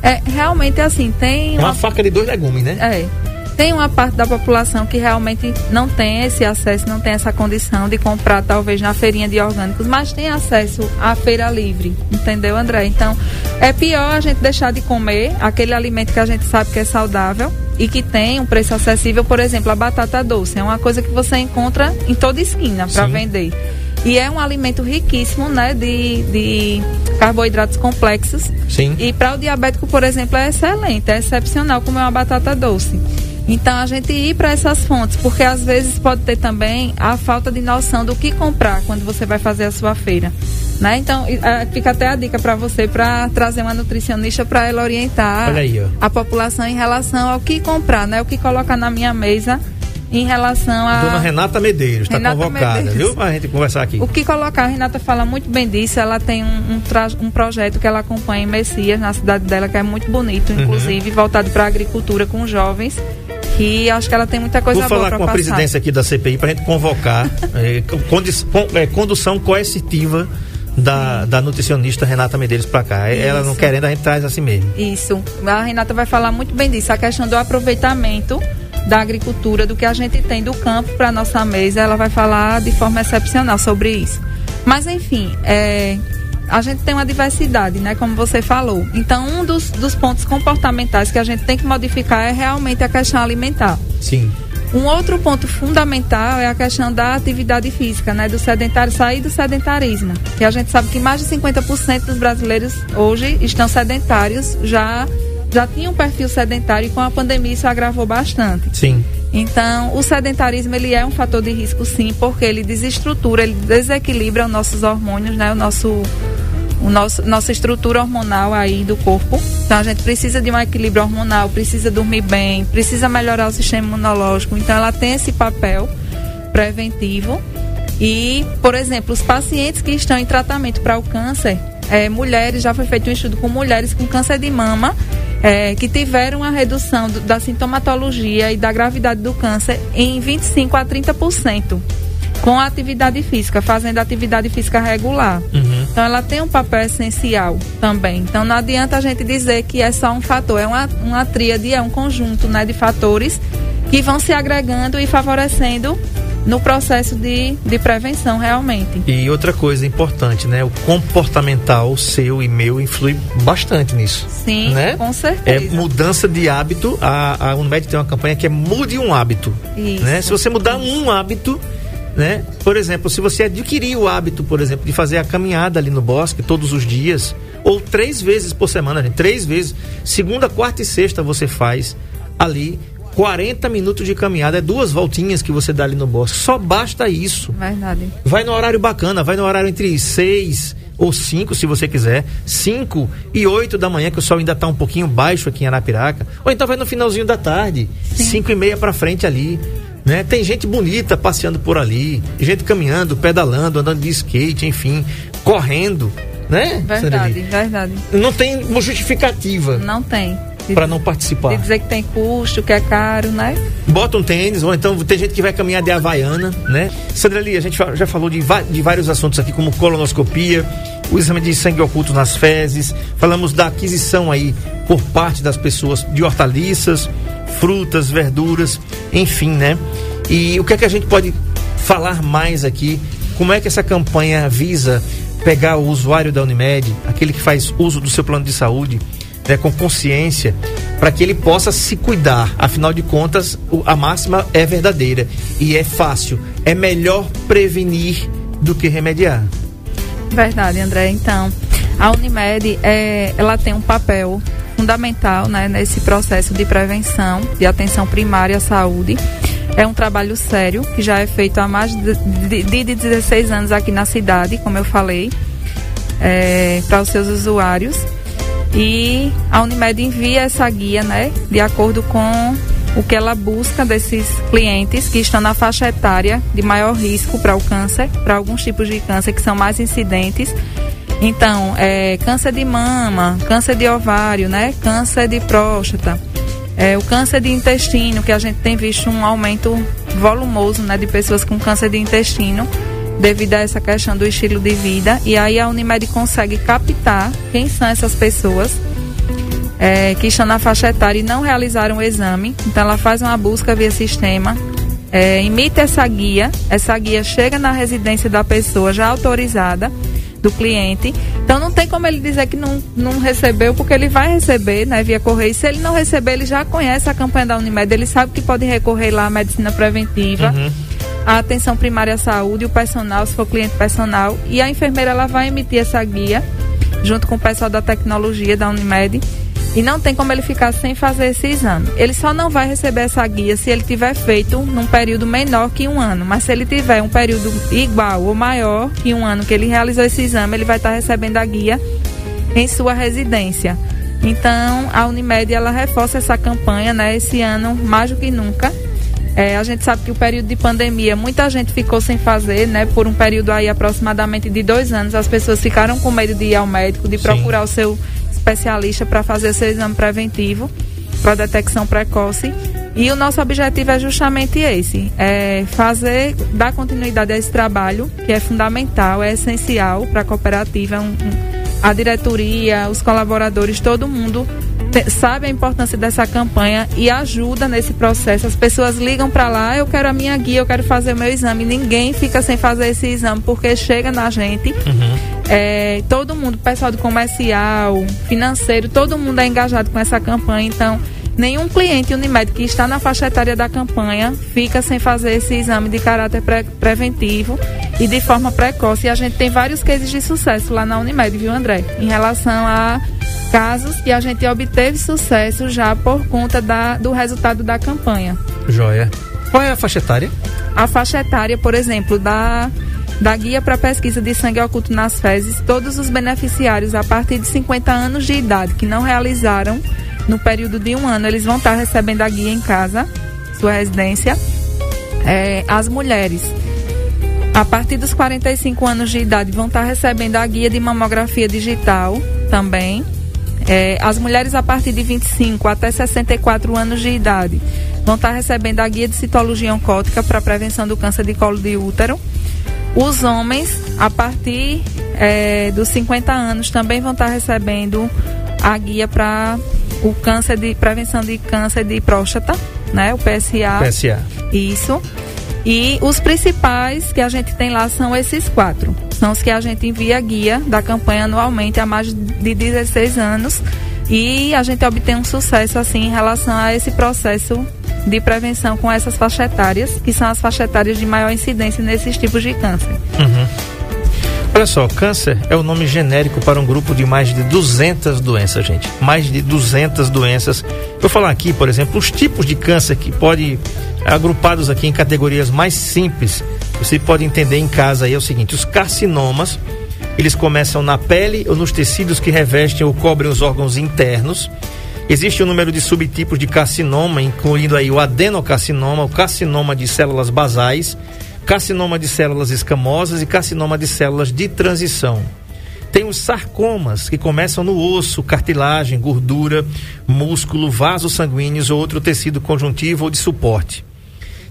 É, realmente assim, tem É uma uma faca de dois legumes, né? É. Tem uma parte da população que realmente não tem esse acesso, não tem essa condição de comprar talvez na feirinha de orgânicos, mas tem acesso à feira livre, entendeu, André? Então, é pior a gente deixar de comer aquele alimento que a gente sabe que é saudável e que tem um preço acessível, por exemplo, a batata doce. É uma coisa que você encontra em toda esquina para vender. E é um alimento riquíssimo, né, de, de carboidratos complexos. Sim. E para o diabético, por exemplo, é excelente, é excepcional comer uma batata doce. Então a gente ir para essas fontes, porque às vezes pode ter também a falta de noção do que comprar quando você vai fazer a sua feira. Né? Então, e, eh, fica até a dica para você para trazer uma nutricionista para ela orientar aí, a população em relação ao que comprar, né? O que colocar na minha mesa em relação a Dona Renata Medeiros está convocada, Medeiros. viu? Pra gente conversar aqui. o que colocar, a Renata fala muito bem disso. Ela tem um, um, tra- um projeto que ela acompanha em Messias, na cidade dela, que é muito bonito, Uhum. inclusive, voltado para a agricultura com jovens. Que acho que ela tem muita coisa Vou boa falar para com a passar. presidência aqui da CPI para a gente convocar eh, condi- con- eh, condução coercitiva da, da nutricionista Renata Medeiros para cá. Eh, Ela não Isso. querendo, a gente traz assim mesmo. Isso. A Renata vai falar muito bem disso. A questão do aproveitamento da agricultura, do que a gente tem do campo para nossa mesa, ela vai falar de forma excepcional sobre isso. Mas, enfim, é, a gente tem uma diversidade, né? Como você falou. Então, um dos, dos pontos comportamentais que a gente tem que modificar é realmente a questão alimentar. Sim. Um outro ponto fundamental é a questão da atividade física, né? Do sedentário, sair do sedentarismo. Que a gente sabe que mais de 50% dos brasileiros hoje estão sedentários, já, já tinham um perfil sedentário e com a pandemia isso agravou bastante. Sim. Então, o sedentarismo ele é um fator de risco sim, porque ele desestrutura, ele desequilibra os nossos hormônios, né? O nosso o nosso, nossa estrutura hormonal aí do corpo. Então a gente precisa de um equilíbrio hormonal, precisa dormir bem, precisa melhorar o sistema imunológico. Então ela tem esse papel preventivo. E, por exemplo, os pacientes que estão em tratamento para o câncer, é, mulheres, já foi feito um estudo com mulheres com câncer de mama, é, que tiveram uma redução do- da sintomatologia e da gravidade do câncer em 25 a 30%. Com a atividade física, fazendo atividade física regular. Então ela tem um papel essencial também. Então não adianta a gente dizer que é só um fator, é uma, uma tríade, é um conjunto né, de fatores que vão se agregando e favorecendo no processo de, de prevenção realmente. E outra coisa importante, né? O comportamental seu e meu influi bastante nisso. Sim, né? com É certeza. mudança de hábito. A, a Unimed tem uma campanha que é mude um hábito. Isso. Né? Se você mudar um hábito, né? Por exemplo, se você adquirir o hábito, por exemplo, de fazer a caminhada ali no bosque todos os dias, ou três vezes por semana, gente, três vezes, segunda, quarta e sexta você faz ali 40 minutos de caminhada, é duas voltinhas que você dá ali no bosque. Só basta isso. Verdade. Vai no horário bacana, vai no horário entre 6 ou 5, se você quiser. 5 e 8 da manhã, que o sol ainda está um pouquinho baixo aqui em Arapiraca. Ou então vai no finalzinho da tarde, 5 e meia para frente ali. Né? Tem gente bonita passeando por ali, gente caminhando, pedalando, andando de skate, enfim, correndo, né? Verdade, verdade. Não tem uma justificativa Não tem. Para não participar. de dizer que tem custo, que é caro, né? bota um tênis, ou então tem gente que vai caminhar de Havaiana, né? Sandra Lee, a gente já falou de, de vários assuntos aqui, como colonoscopia, o exame de sangue oculto nas fezes, falamos da aquisição aí por parte das pessoas de hortaliças, frutas, verduras, enfim, né? E o que é que a gente pode falar mais aqui? Como é que essa campanha visa pegar o usuário da Unimed, aquele que faz uso do seu plano de saúde, né, com consciência, para que ele possa se cuidar. Afinal de contas, a máxima é verdadeira e é fácil. É melhor prevenir do que remediar. Verdade, André. Então, a Unimed, é, ela tem um papel fundamental né, nesse processo de prevenção, de atenção primária à saúde. É um trabalho sério, que já é feito há mais de, de, de 16 anos aqui na cidade, como eu falei, é, para os seus usuários. E a Unimed envia essa guia, né, de acordo com o que ela busca desses clientes que estão na faixa etária de maior risco para o câncer, para alguns tipos de câncer que são mais incidentes. Então, é, câncer de mama, câncer de ovário, né, câncer de próstata, é, o câncer de intestino, que a gente tem visto um aumento volumoso, né, de pessoas com câncer de intestino devido a essa questão do estilo de vida. E aí a Unimed consegue captar quem são essas pessoas é, que estão na faixa etária e não realizaram o exame. Então ela faz uma busca via sistema, é, imita essa guia, essa guia chega na residência da pessoa já autorizada do cliente. Então não tem como ele dizer que não, não recebeu, porque ele vai receber né, via correio. Se ele não receber, ele já conhece a campanha da Unimed, ele sabe que pode recorrer lá à medicina preventiva a atenção primária à saúde, o personal, se for cliente personal, e a enfermeira ela vai emitir essa guia junto com o pessoal da tecnologia da Unimed e não tem como ele ficar sem fazer esse exame. Ele só não vai receber essa guia se ele tiver feito num período menor que um ano. Mas se ele tiver um período igual ou maior que um ano que ele realizou esse exame, ele vai estar recebendo a guia em sua residência. Então, a Unimed ela reforça essa campanha, né? Esse ano mais do que nunca. É, a gente sabe que o período de pandemia, muita gente ficou sem fazer, né? Por um período aí aproximadamente de dois anos, as pessoas ficaram com medo de ir ao médico, de procurar Sim. o seu especialista para fazer o seu exame preventivo para detecção precoce. E o nosso objetivo é justamente esse: é fazer, dar continuidade a esse trabalho, que é fundamental, é essencial para a cooperativa. Um, um, a diretoria, os colaboradores, todo mundo sabe a importância dessa campanha e ajuda nesse processo. As pessoas ligam para lá, eu quero a minha guia, eu quero fazer o meu exame. Ninguém fica sem fazer esse exame porque chega na gente. Uhum. É, todo mundo, pessoal do comercial, financeiro, todo mundo é engajado com essa campanha. Então, nenhum cliente Unimed que está na faixa etária da campanha fica sem fazer esse exame de caráter pre preventivo e de forma precoce. E a gente tem vários cases de sucesso lá na Unimed, viu, André? Em relação a casos que a gente obteve sucesso já por conta da, do resultado da campanha. Joia. Qual é a faixa etária? A faixa etária, por exemplo, da, da guia para pesquisa de sangue oculto nas fezes, todos os beneficiários a partir de 50 anos de idade que não realizaram no período de um ano, eles vão estar recebendo a guia em casa, sua residência. É, as mulheres a partir dos 45 anos de idade vão estar recebendo a guia de mamografia digital também. É, as mulheres a partir de 25 até 64 anos de idade vão estar recebendo a guia de citologia oncótica para prevenção do câncer de colo de útero. Os homens, a partir é, dos 50 anos, também vão estar recebendo a guia para o câncer de prevenção de câncer de próstata, né? O PSA. PSA. Isso. E os principais que a gente tem lá são esses quatro. São os que a gente envia guia da campanha anualmente há mais de 16 anos. E a gente obtém um sucesso assim em relação a esse processo de prevenção com essas faixas etárias, que são as faixas etárias de maior incidência nesses tipos de câncer. Uhum. Olha só, câncer é o nome genérico para um grupo de mais de 200 doenças, gente. Mais de 200 doenças. Vou falar aqui, por exemplo, os tipos de câncer que pode agrupados aqui em categorias mais simples. Você pode entender em casa aí é o seguinte: os carcinomas, eles começam na pele ou nos tecidos que revestem ou cobrem os órgãos internos. Existe um número de subtipos de carcinoma, incluindo aí o adenocarcinoma, o carcinoma de células basais, carcinoma de células escamosas e carcinoma de células de transição. Tem os sarcomas, que começam no osso, cartilagem, gordura, músculo, vasos sanguíneos ou outro tecido conjuntivo ou de suporte.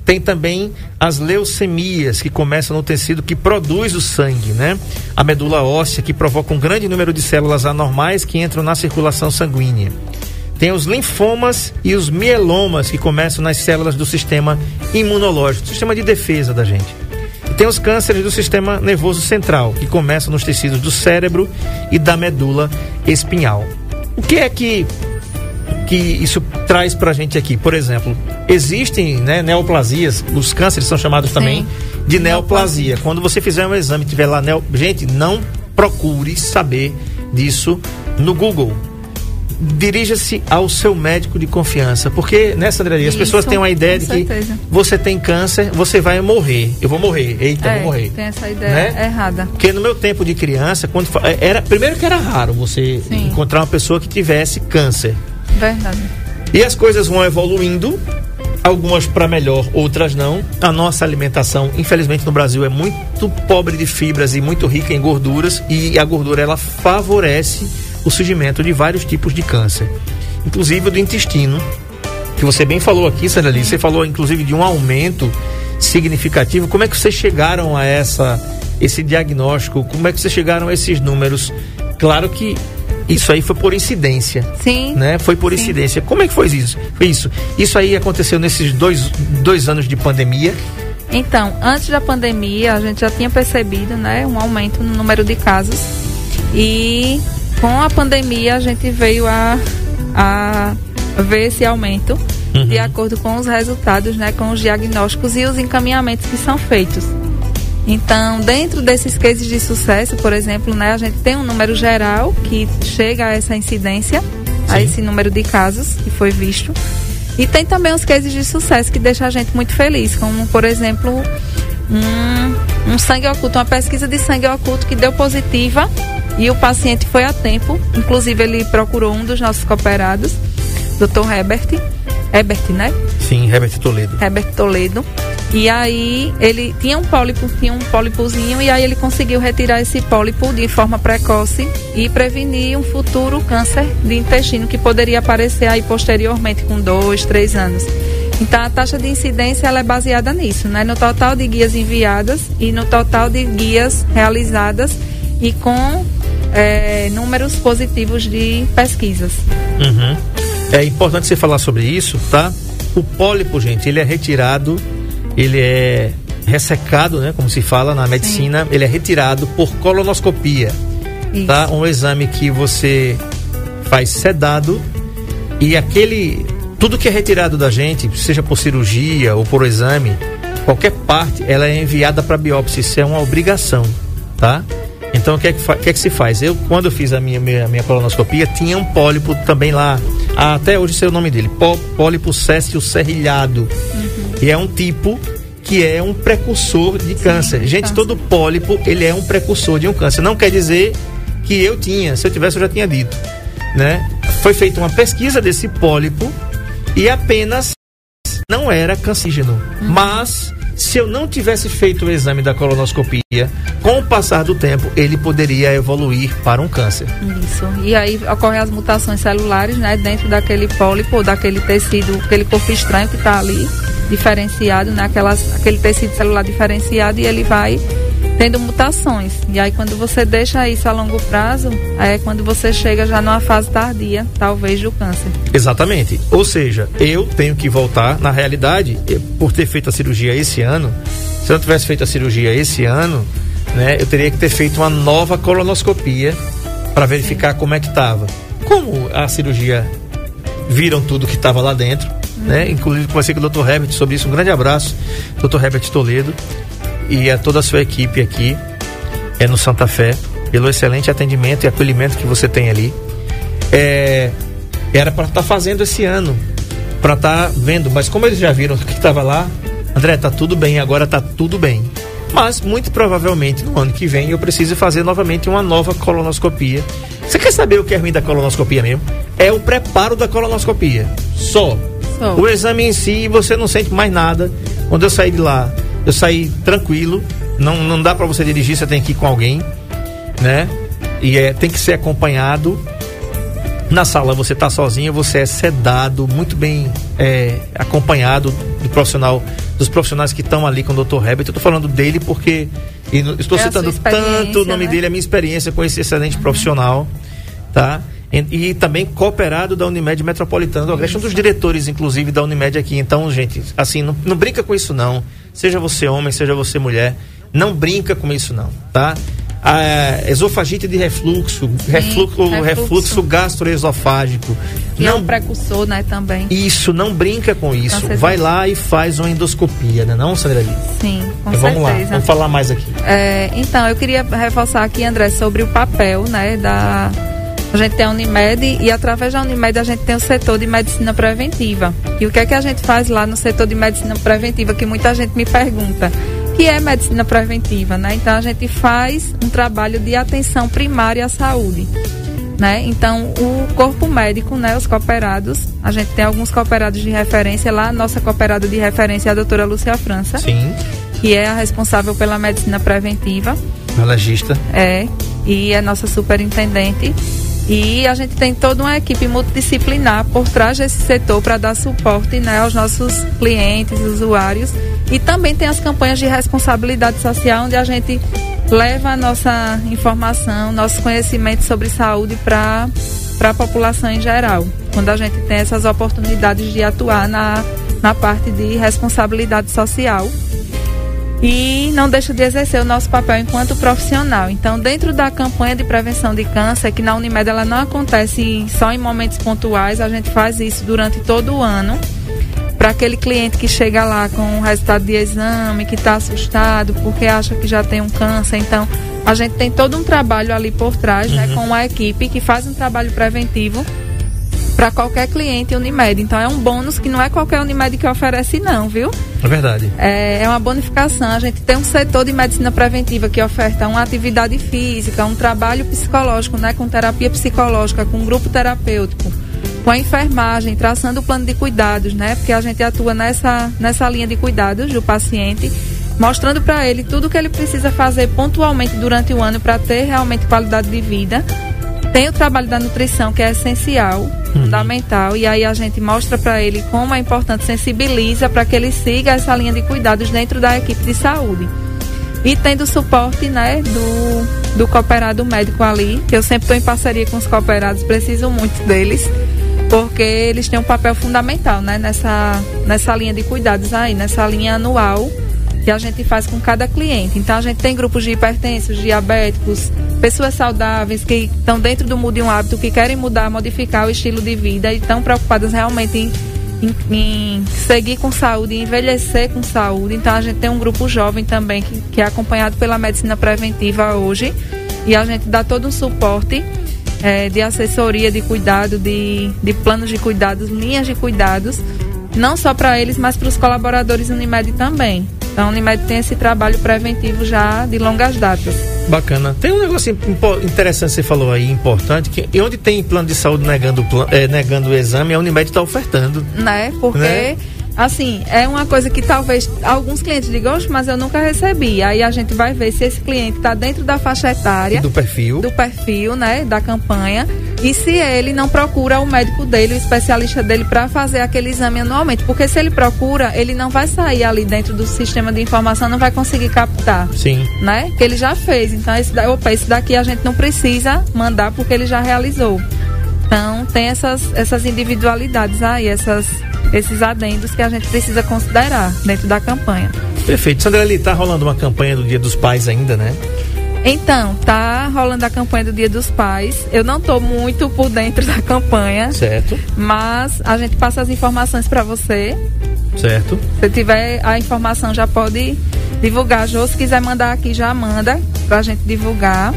Tem também as leucemias, que começam no tecido que produz o sangue, né? A medula óssea, que provoca um grande número de células anormais que entram na circulação sanguínea. Tem os linfomas e os mielomas, que começam nas células do sistema imunológico, sistema de defesa da gente. E tem os cânceres do sistema nervoso central, que começam nos tecidos do cérebro e da medula espinhal. O que é que, que isso traz para a gente aqui? Por exemplo, existem né, neoplasias, os cânceres são chamados Sim. também de neoplasia. Quando você fizer um exame e tiver lá, neo... gente, não procure saber disso no Google dirija-se ao seu médico de confiança. Porque, né, Sandra, as pessoas têm uma ideia de que você tem câncer, você vai morrer. Eu vou morrer. Eita, é, vou morrer. Tem essa ideia né? errada. Porque no meu tempo de criança, quando é, era primeiro que era raro você Sim. encontrar uma pessoa que tivesse câncer. Verdade. E as coisas vão evoluindo, algumas para melhor, outras não. A nossa alimentação, infelizmente no Brasil é muito pobre de fibras e muito rica em gorduras e a gordura ela favorece o surgimento de vários tipos de câncer, inclusive do intestino, que você bem falou aqui, Sandra Lee, você falou inclusive de um aumento significativo. Como é que vocês chegaram a essa esse diagnóstico? Como é que vocês chegaram a esses números? Claro que isso aí foi por incidência. Sim. Né? Foi por sim. incidência. Como é que foi isso? Foi isso. Isso aí aconteceu nesses dois, dois anos de pandemia. Então, antes da pandemia, a gente já tinha percebido, né, um aumento no número de casos. E com a pandemia a gente veio a, a ver esse aumento uhum. de acordo com os resultados, né, com os diagnósticos e os encaminhamentos que são feitos. Então, dentro desses cases de sucesso, por exemplo, né, a gente tem um número geral que chega a essa incidência a Sim. esse número de casos que foi visto. E tem também os cases de sucesso que deixam a gente muito feliz, como por exemplo um, um sangue oculto, uma pesquisa de sangue oculto que deu positiva e o paciente foi a tempo. Inclusive ele procurou um dos nossos cooperados, Dr. Herbert, Herbert, né? Sim, Herbert Toledo. Herbert Toledo. E aí ele tinha um pólipo, tinha um pólipozinho e aí ele conseguiu retirar esse pólipo de forma precoce e prevenir um futuro câncer de intestino que poderia aparecer aí posteriormente com dois, três anos. Então a taxa de incidência ela é baseada nisso, né? No total de guias enviadas e no total de guias realizadas e com eh, números positivos de pesquisas. Uhum. É importante você falar sobre isso, tá? O pólipo, gente, ele é retirado, ele é ressecado, né? Como se fala na medicina, ele é retirado por colonoscopia, Isso. tá? Um exame que você faz sedado e aquele tudo que é retirado da gente, seja por cirurgia ou por exame, qualquer parte, ela é enviada para biópsia. Isso é uma obrigação, tá? Então o que é que, que é que se faz? Eu quando eu fiz a minha, minha minha colonoscopia tinha um pólipo também lá. Ah, até hoje sei o nome dele, pó, pólipo céssio serrilhado. E é um tipo que é um precursor de câncer. Gente, câncer. todo pólipo ele é um precursor de um câncer. Não quer dizer que eu tinha. Se eu tivesse eu já tinha dito, né? Foi feita uma pesquisa desse pólipo e apenas não era cancígeno. Mas se eu não tivesse feito o exame da colonoscopia, com o passar do tempo, ele poderia evoluir para um câncer. Isso. E aí ocorrem as mutações celulares, né, dentro daquele pólipo, daquele tecido, aquele corpo estranho que está ali, diferenciado, né, aquelas, aquele tecido celular diferenciado, e ele vai tendo mutações. E aí quando você deixa isso a longo prazo, é quando você chega já numa fase tardia, talvez, do câncer. Exatamente. Ou seja, eu tenho que voltar, na realidade, por ter feito a cirurgia esse ano, se eu não tivesse feito a cirurgia esse ano, né, eu teria que ter feito uma nova colonoscopia para verificar como é que estava. Como a cirurgia viram tudo que estava lá dentro, né? Inclusive conversei com o Dr. Herbert sobre isso. Um grande abraço, Dr. Herbert Toledo e a toda a sua equipe aqui é no Santa Fé pelo excelente atendimento e acolhimento que você tem ali. É, era para estar fazendo esse ano, para estar vendo, mas como eles já viram que estava lá, André, tá tudo bem, agora tá tudo bem. Mas muito provavelmente no ano que vem eu preciso fazer novamente uma nova colonoscopia. Você quer saber o que é ruim da colonoscopia mesmo? É o preparo da colonoscopia. Só. Só. O exame em si, você não sente mais nada. Quando eu saí de lá, eu saí tranquilo. Não, não dá para você dirigir, você tem que ir com alguém, né? E é, tem que ser acompanhado. Na sala você está sozinho, você é sedado, muito bem é, acompanhado do profissional, dos profissionais que estão ali com o Dr. Herbert. Eu estou falando dele porque estou É citando tanto o nome né? dele, a minha experiência com esse excelente profissional, tá? E, e também cooperado da Unimed Metropolitana do Agreste, um dos diretores, inclusive, da Unimed aqui. Então, gente, assim, não, não brinca com isso não. Seja você homem, seja você mulher, não brinca com isso não, tá? A esofagite de refluxo, refluxo, refluxo. refluxo gastroesofágico. Que é não um precursor, né, também. isso, não brinca com isso. Vai lá e faz uma endoscopia, né, não, Sandra Lee? Sim, com Então, vamos lá, certeza. vamos falar mais aqui. É, então, eu queria reforçar aqui, André, sobre o papel, né, da... A gente tem a Unimed e através da Unimed a gente tem o setor de medicina preventiva. E o que é que a gente faz lá no setor de medicina preventiva? Que muita gente me pergunta. Que é medicina preventiva, né? Então a gente faz um trabalho de atenção primária à saúde. Né? Então, o corpo médico, né, os cooperados, a gente tem alguns cooperados de referência lá, a nossa cooperada de referência é a doutora Lúcia França, Sim, que é a responsável pela medicina preventiva, alergista. é, e é nossa superintendente. E a gente tem toda uma equipe multidisciplinar por trás desse setor para dar suporte né, aos nossos clientes, usuários. E também tem as campanhas de responsabilidade social, onde a gente leva a nossa informação, nosso conhecimento sobre saúde para a população em geral. Quando a gente tem essas oportunidades de atuar na, na parte de responsabilidade social e não deixa de exercer o nosso papel enquanto profissional. Então, dentro da campanha de prevenção de câncer, que na Unimed ela não acontece só em momentos pontuais, a gente faz isso durante todo o ano. Para aquele cliente que chega lá com o resultado de exame, que está assustado porque acha que já tem um câncer, então a gente tem todo um trabalho ali por trás, né, com uma equipe que faz um trabalho preventivo para qualquer cliente Unimed. Então é um bônus que não é qualquer Unimed que oferece não, viu? É verdade. É, é uma bonificação. A gente tem um setor de medicina preventiva que oferta uma atividade física, um trabalho psicológico, né, com terapia psicológica, com grupo terapêutico, com a enfermagem, traçando o plano de cuidados, né? Porque a gente atua nessa nessa linha de cuidados do paciente mostrando para ele tudo o que ele precisa fazer pontualmente durante o ano para ter realmente qualidade de vida. Tem o trabalho da nutrição, que é essencial, fundamental, e aí a gente mostra para ele como é importante, sensibiliza para que ele siga essa linha de cuidados dentro da equipe de saúde. E tendo suporte né, do, do cooperado médico ali, eu sempre estou em parceria com os cooperados, preciso muito deles, porque eles têm um papel fundamental né, nessa, nessa linha de cuidados aí, nessa linha anual que a gente faz com cada cliente. Então a gente tem grupos de hipertensos, diabéticos, pessoas saudáveis que estão dentro do Mude um Hábito, que querem mudar, modificar o estilo de vida e estão preocupadas realmente em, em, em, seguir com saúde, envelhecer com saúde. Então a gente tem um grupo jovem também que, que é acompanhado pela medicina preventiva hoje e a gente dá todo um suporte é, de assessoria, de cuidado, de, de planos de cuidados, linhas de cuidados, não só para eles, mas para os colaboradores Unimed também. Então, a Unimed tem esse trabalho preventivo já de longas datas. Bacana. Tem um negócio interessante que você falou aí, importante, que e onde tem plano de saúde negando, é, negando o exame, a Unimed está ofertando. Né? Porque né? assim, é uma coisa que talvez alguns clientes digam, mas eu nunca recebi. Aí a gente vai ver se esse cliente está dentro da faixa etária. Do perfil. Do perfil, né? Da campanha. E se ele não procura o médico dele, o especialista dele, para fazer aquele exame anualmente. Porque se ele procura, ele não vai sair ali dentro do sistema de informação, não vai conseguir captar. Sim. Né? Que ele já fez. Então, esse, opa, esse daqui a gente não precisa mandar porque ele já realizou. Então, tem essas, essas individualidades aí, essas esses adendos que a gente precisa considerar dentro da campanha. Perfeito. Sandra, ali está rolando uma campanha do Dia dos Pais ainda, né? Então, tá rolando a campanha do Dia dos Pais. Eu não estou muito por dentro da campanha. Certo. Mas a gente passa as informações para você. Certo. Se tiver a informação, já pode divulgar. Jô, se quiser mandar aqui, já manda para a gente divulgar.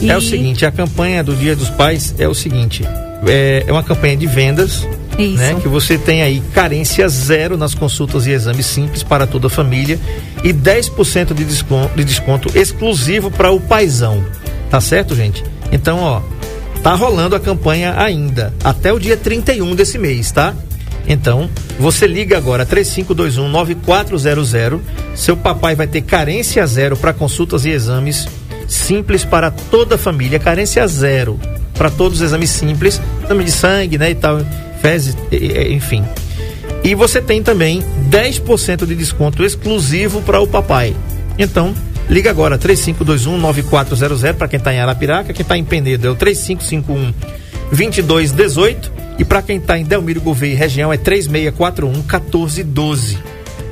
E... É o seguinte, a campanha do Dia dos Pais é o seguinte. É, é uma campanha de vendas isso. Né? Que você tem aí carência zero nas consultas e exames simples para toda a família e 10% de desconto, de desconto exclusivo para o paizão. Tá certo, gente? Então, ó, tá rolando a campanha ainda, até o dia 31 desse mês, tá? Então, você liga agora 3521 9400. Seu papai vai ter carência zero para consultas e exames simples para toda a família, carência zero para todos os exames simples, exame de sangue, né, e tal fezes, enfim. E você tem também 10% de desconto exclusivo para o papai. Então, liga agora 3521-9400 para quem está em Arapiraca, quem está em Penedo é o 3551 2218 e para quem está em Delmiro Gouveia região é 3641 1412.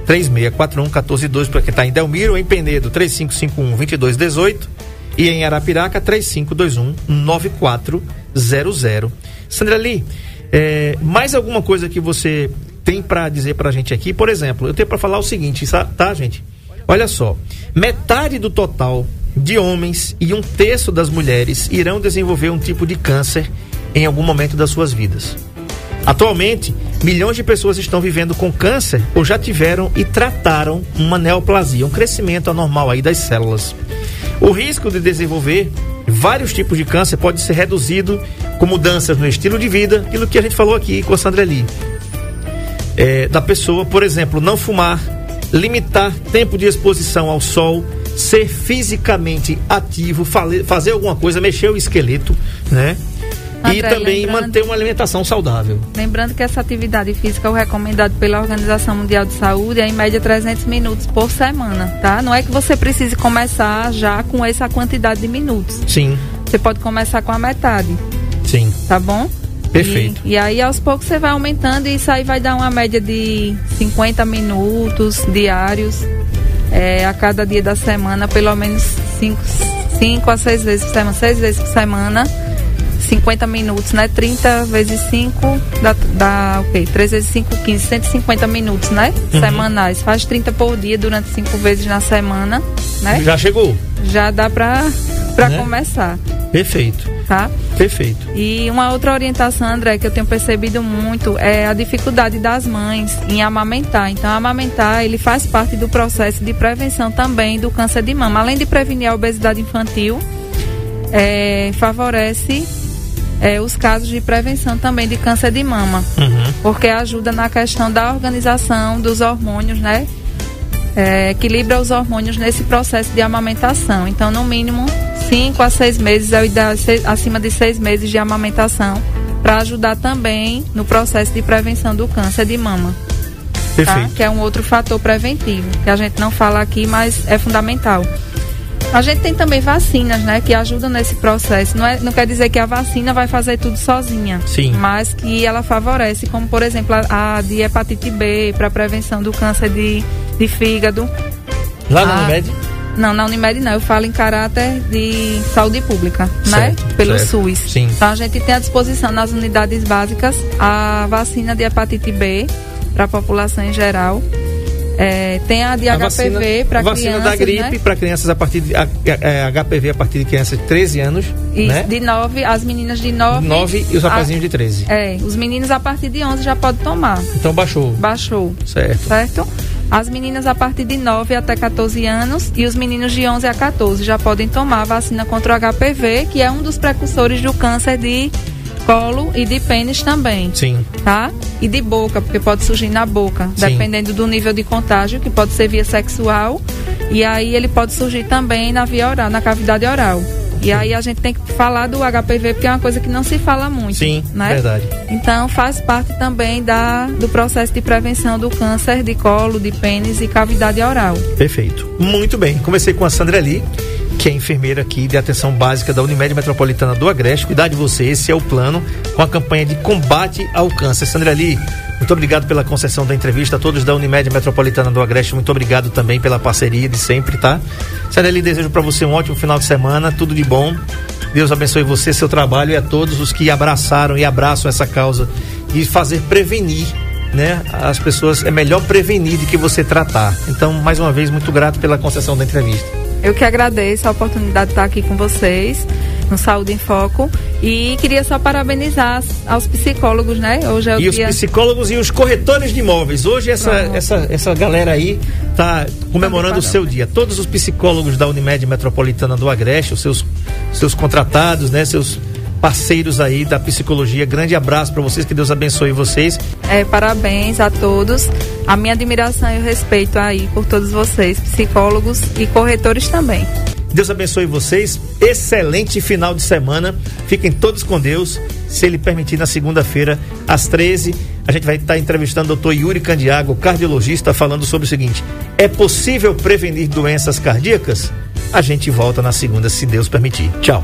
3641 1412 para quem está em Delmiro, em Penedo 3551 2218 e em Arapiraca 3521 9400. Sandra Lee, é, mais alguma coisa que você tem para dizer para a gente aqui? Por exemplo, eu tenho para falar o seguinte, tá, gente? Olha só, metade do total de homens e um terço das mulheres irão desenvolver um tipo de câncer em algum momento das suas vidas. Atualmente, milhões de pessoas estão vivendo com câncer ou já tiveram e trataram uma neoplasia, um crescimento anormal aí das células. O risco de desenvolver vários tipos de câncer pode ser reduzido com mudanças no estilo de vida, aquilo que a gente falou aqui com a Sandra Lee. É, da pessoa, por exemplo, não fumar, limitar tempo de exposição ao sol, ser fisicamente ativo, fazer alguma coisa, mexer o esqueleto, né? André, e também manter uma alimentação saudável. Lembrando que essa atividade física, o recomendado pela Organização Mundial de Saúde, é em média 300 minutos por semana, tá? Não é que você precise começar já com essa quantidade de minutos. Sim. Você pode começar com a metade. Sim. Tá bom? Perfeito. E, e, aí aos poucos você vai aumentando e isso aí vai dar uma média de 50 minutos diários é, a cada dia da semana, pelo menos 5 a 6 vezes por semana, 6 vezes por semana 50 minutos, né? 30 vezes 5 dá, dá o quê? 3 vezes 5, 15, 150 minutos, né? Uhum. Semanais. Faz 30 por dia durante 5 vezes na semana, né? Já chegou. Já dá pra, pra né? começar. Perfeito. Tá? Perfeito. E uma outra orientação, André, que eu tenho percebido muito é a dificuldade das mães em amamentar. Então, amamentar, ele faz parte do processo de prevenção também do câncer de mama. Além de prevenir a obesidade infantil, é, favorece é, os casos de prevenção também de câncer de mama. Uhum. Porque ajuda na questão da organização dos hormônios, né? É, equilibra os hormônios nesse processo de amamentação. Então, no mínimo, 5 a 6 meses é o ideal, acima de 6 meses de amamentação, para ajudar também no processo de prevenção do câncer de mama. Tá? Que é um outro fator preventivo, que a gente não fala aqui, mas é fundamental. A gente tem também vacinas, né, que ajudam nesse processo. Não, é, não quer dizer que a vacina vai fazer tudo sozinha, Sim. mas que ela favorece, como por exemplo a, a de hepatite B para prevenção do câncer de, de fígado. Lá na Ah, Unimed? Não, na Unimed não, eu falo em caráter de saúde pública, Certo, né? Pelo certo. SUS. Sim. Então a gente tem à disposição nas unidades básicas a vacina de hepatite B para a população em geral. É, tem a de A HPV para a vacina crianças, da gripe né? para crianças a partir de a- é, HPV a partir de crianças de 13 anos, E né? de 9, as meninas de 9. 9 e os rapazinhos de 13. É, os meninos a partir de 11 já podem tomar. Então baixou. Baixou. Certo. certo? As meninas a partir de 9 até 14 anos e os meninos de 11 a 14 já podem tomar a vacina contra o HPV, que é um dos precursores do câncer de colo e de pênis também, Sim. tá? E de boca, porque pode surgir na boca, Sim. dependendo do nível de contágio, que pode ser via sexual, e aí ele pode surgir também na via oral, na cavidade oral. E aí a gente tem que falar do HPV, porque é uma coisa que não se fala muito, Sim, né? verdade. Então faz parte também da, do processo de prevenção do câncer de colo, de pênis e cavidade oral. Perfeito. Muito bem. Comecei com a Sandra Lee, que é enfermeira aqui de atenção básica da Unimed Metropolitana do Agreste. Cuidar de você, esse é o plano com a campanha de combate ao câncer. Sandra Lee, muito obrigado pela concessão da entrevista. A todos da Unimed Metropolitana do Agreste, muito obrigado também pela parceria de sempre, tá? Sandra Lee, desejo para você um ótimo final de semana, tudo de bom. Deus abençoe você, seu trabalho e a todos os que abraçaram e abraçam essa causa de fazer prevenir né? As pessoas é melhor prevenir do que você tratar. Então, mais uma vez, muito grato pela concessão da entrevista. Eu que agradeço a oportunidade de estar aqui com vocês no Saúde em Foco e queria só parabenizar aos psicólogos, né? Hoje é o E os dia psicólogos e os corretores de imóveis. Hoje essa, Pronto. essa, essa galera aí tá comemorando o seu dia. Todos os psicólogos da Unimed Metropolitana do Agreste, os seus, seus contratados, né? Seus parceiros aí da psicologia. Grande abraço para vocês, que Deus abençoe vocês. É, parabéns a todos. A minha admiração e o respeito aí por todos vocês, psicólogos e corretores também. Deus abençoe vocês. Excelente final de semana. Fiquem todos com Deus. Se Ele permitir, na segunda-feira, às 13 a gente vai estar entrevistando o Dr. Yuri Candiago, cardiologista, falando sobre o seguinte: é possível prevenir doenças cardíacas? A gente volta na segunda, se Deus permitir. Tchau.